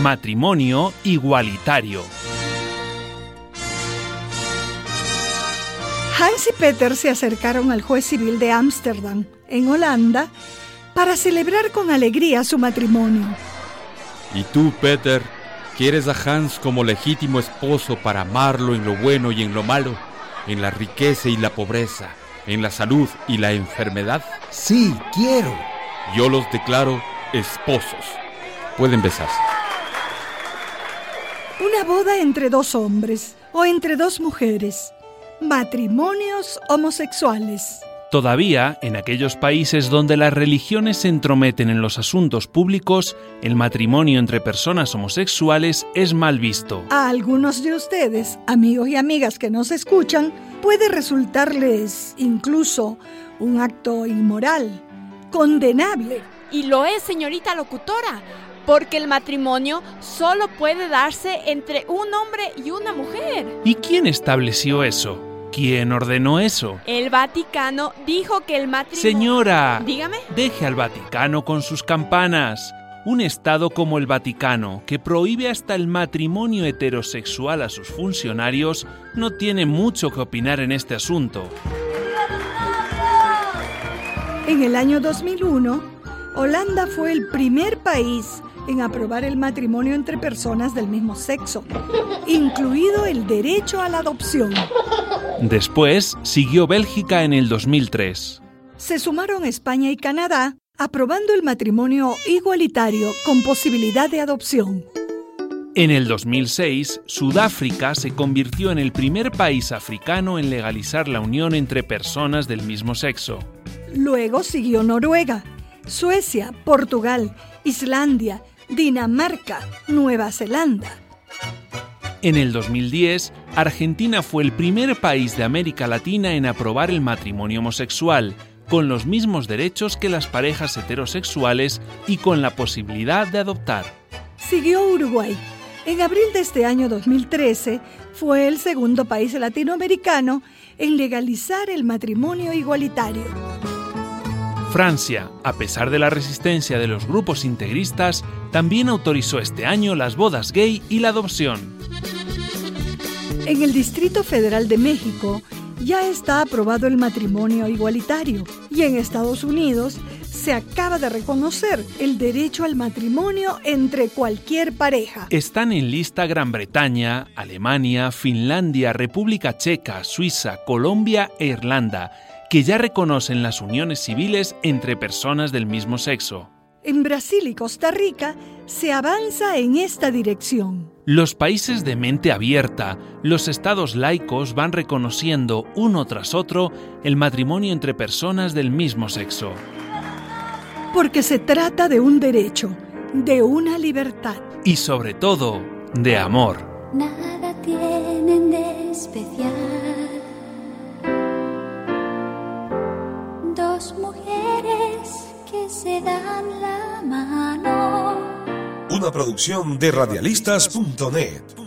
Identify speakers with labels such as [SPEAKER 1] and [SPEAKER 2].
[SPEAKER 1] Matrimonio igualitario.
[SPEAKER 2] Hans y Peter se acercaron al juez civil de Ámsterdam, en Holanda, para celebrar con alegría su matrimonio.
[SPEAKER 3] ¿Y tú, Peter, quieres a Hans como legítimo esposo para amarlo en lo bueno y en lo malo, en la riqueza y la pobreza, en la salud y la enfermedad?
[SPEAKER 4] Sí, quiero.
[SPEAKER 3] Yo los declaro esposos. Pueden besarse.
[SPEAKER 2] Una boda entre dos hombres o entre dos mujeres. Matrimonios homosexuales.
[SPEAKER 1] Todavía, en aquellos países donde las religiones se entrometen en los asuntos públicos, el matrimonio entre personas homosexuales es mal visto.
[SPEAKER 2] A algunos de ustedes, amigos y amigas que nos escuchan, puede resultarles incluso un acto inmoral, condenable.
[SPEAKER 5] Y lo es, señorita locutora, porque el matrimonio solo puede darse entre un hombre y una mujer.
[SPEAKER 1] ¿Y quién estableció eso? ¿Quién ordenó eso?
[SPEAKER 5] El Vaticano dijo que el matrimonio...
[SPEAKER 1] Señora,
[SPEAKER 5] dígame.
[SPEAKER 1] Deje al Vaticano con sus campanas. Un Estado como el Vaticano, que prohíbe hasta el matrimonio heterosexual a sus funcionarios, no tiene mucho que opinar en este asunto.
[SPEAKER 2] En el año 2001, Holanda fue el primer país en aprobar el matrimonio entre personas del mismo sexo, incluido el derecho a la adopción.
[SPEAKER 1] Después siguió Bélgica en el 2003.
[SPEAKER 2] Se sumaron España y Canadá, aprobando el matrimonio igualitario con posibilidad de adopción.
[SPEAKER 1] En el 2006, Sudáfrica se convirtió en el primer país africano en legalizar la unión entre personas del mismo sexo.
[SPEAKER 2] Luego siguió Noruega, Suecia, Portugal, Islandia, Dinamarca, Nueva Zelanda.
[SPEAKER 1] En el 2010, Argentina fue el primer país de América Latina en aprobar el matrimonio homosexual, con los mismos derechos que las parejas heterosexuales y con la posibilidad de adoptar.
[SPEAKER 2] Siguió Uruguay. En abril de este año 2013 fue el segundo país latinoamericano en legalizar el matrimonio igualitario.
[SPEAKER 1] Francia, a pesar de la resistencia de los grupos integristas, también autorizó este año las bodas gay y la adopción.
[SPEAKER 2] En el Distrito Federal de México ya está aprobado el matrimonio igualitario y en Estados Unidos se acaba de reconocer el derecho al matrimonio entre cualquier pareja.
[SPEAKER 1] Están en lista Gran Bretaña, Alemania, Finlandia, República Checa, Suiza, Colombia e Irlanda que ya reconocen las uniones civiles entre personas del mismo sexo.
[SPEAKER 2] En Brasil y Costa Rica se avanza en esta dirección.
[SPEAKER 1] Los países de mente abierta, los estados laicos van reconociendo uno tras otro el matrimonio entre personas del mismo sexo.
[SPEAKER 2] Porque se trata de un derecho, de una libertad.
[SPEAKER 1] Y sobre todo, de amor.
[SPEAKER 6] Nada tienen de especial se dan la mano.
[SPEAKER 7] Una producción de radialistas.net.